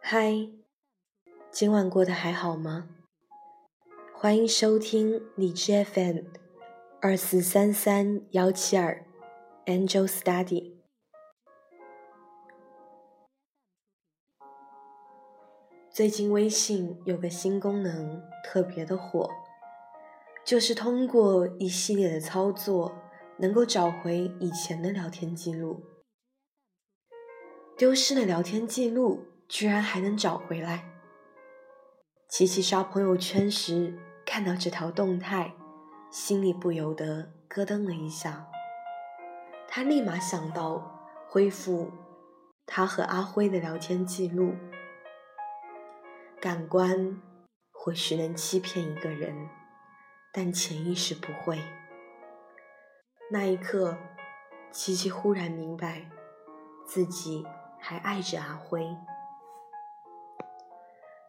嗨，今晚过得还好吗？欢迎收听荔枝 FM 二四三三幺七二 Angel Study。最近微信有个新功能特别的火，就是通过一系列的操作，能够找回以前的聊天记录。丢失的聊天记录。居然还能找回来！琪琪刷朋友圈时看到这条动态，心里不由得咯噔了一下。他立马想到恢复他和阿辉的聊天记录。感官或许能欺骗一个人，但潜意识不会。那一刻，琪琪忽然明白，自己还爱着阿辉。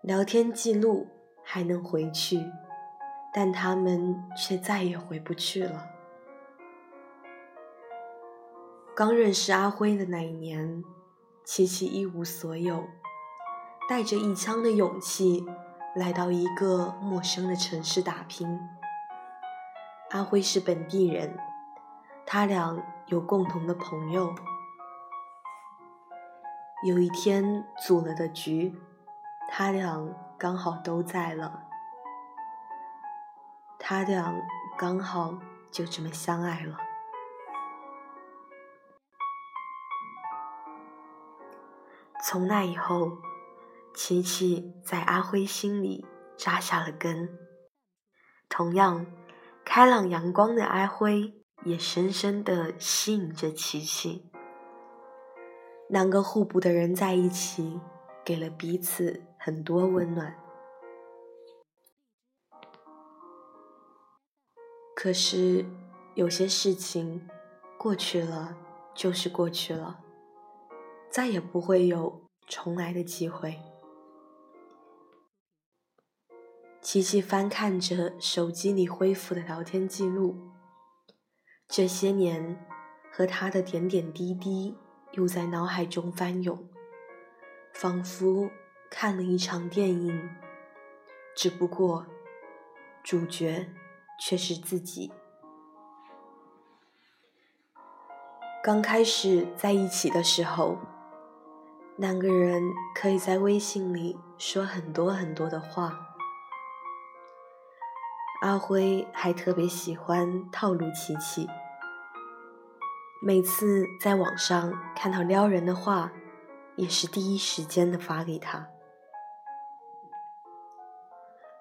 聊天记录还能回去，但他们却再也回不去了。刚认识阿辉的那一年，琪琪一无所有，带着一腔的勇气来到一个陌生的城市打拼。阿辉是本地人，他俩有共同的朋友。有一天组了的局。他俩刚好都在了，他俩刚好就这么相爱了。从那以后，琪琪在阿辉心里扎下了根。同样，开朗阳光的阿辉也深深的吸引着琪琪。两个互补的人在一起。给了彼此很多温暖，可是有些事情过去了就是过去了，再也不会有重来的机会。琪琪翻看着手机里恢复的聊天记录，这些年和他的点点滴滴又在脑海中翻涌。仿佛看了一场电影，只不过主角却是自己。刚开始在一起的时候，两个人可以在微信里说很多很多的话。阿辉还特别喜欢套路琪琪，每次在网上看到撩人的话。也是第一时间的发给他。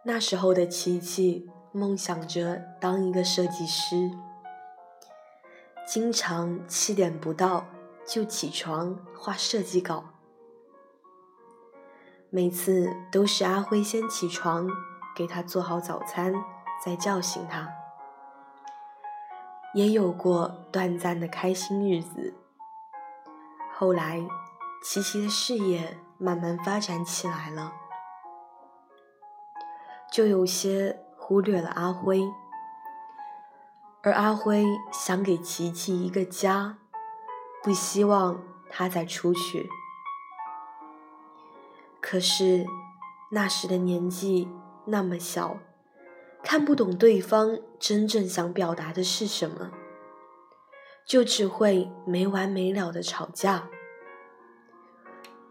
那时候的琪琪梦想着当一个设计师，经常七点不到就起床画设计稿。每次都是阿辉先起床，给他做好早餐，再叫醒他。也有过短暂的开心日子。后来。琪琪的事业慢慢发展起来了，就有些忽略了阿辉。而阿辉想给琪琪一个家，不希望他再出去。可是那时的年纪那么小，看不懂对方真正想表达的是什么，就只会没完没了的吵架。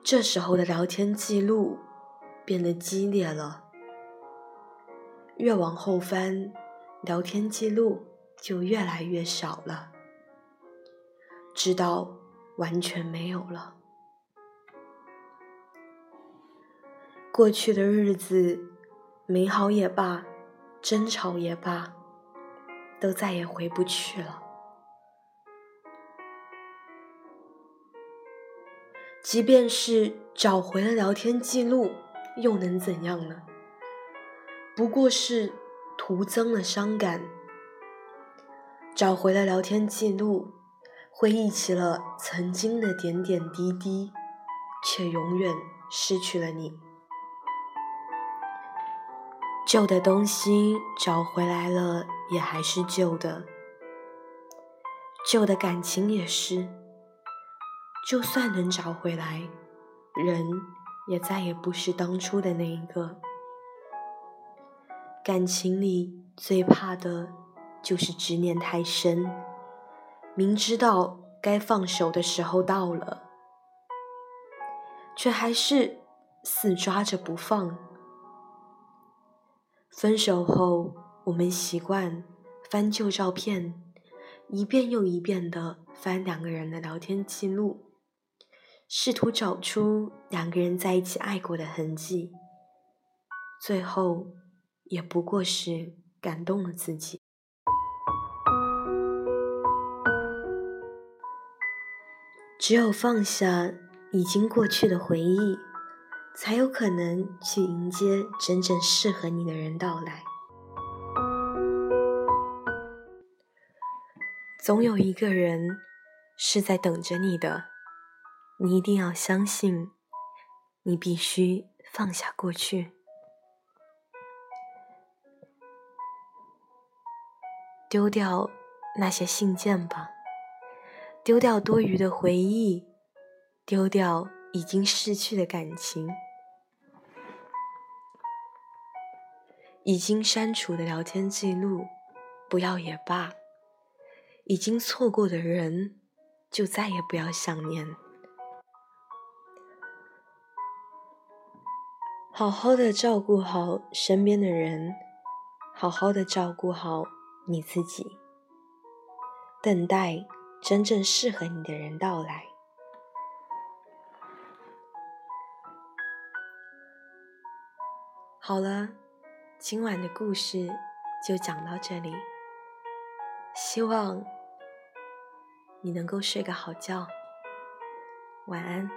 这时候的聊天记录变得激烈了，越往后翻，聊天记录就越来越少了，直到完全没有了。过去的日子，美好也罢，争吵也罢，都再也回不去了。即便是找回了聊天记录，又能怎样呢？不过是徒增了伤感。找回了聊天记录，回忆起了曾经的点点滴滴，却永远失去了你。旧的东西找回来了，也还是旧的；旧的感情也是。就算能找回来，人也再也不是当初的那一个。感情里最怕的就是执念太深，明知道该放手的时候到了，却还是死抓着不放。分手后，我们习惯翻旧照片，一遍又一遍的翻两个人的聊天记录。试图找出两个人在一起爱过的痕迹，最后也不过是感动了自己。只有放下已经过去的回忆，才有可能去迎接真正适合你的人到来。总有一个人是在等着你的。你一定要相信，你必须放下过去，丢掉那些信件吧，丢掉多余的回忆，丢掉已经逝去的感情，已经删除的聊天记录，不要也罢，已经错过的人，就再也不要想念。好好的照顾好身边的人，好好的照顾好你自己，等待真正适合你的人到来。好了，今晚的故事就讲到这里，希望你能够睡个好觉，晚安。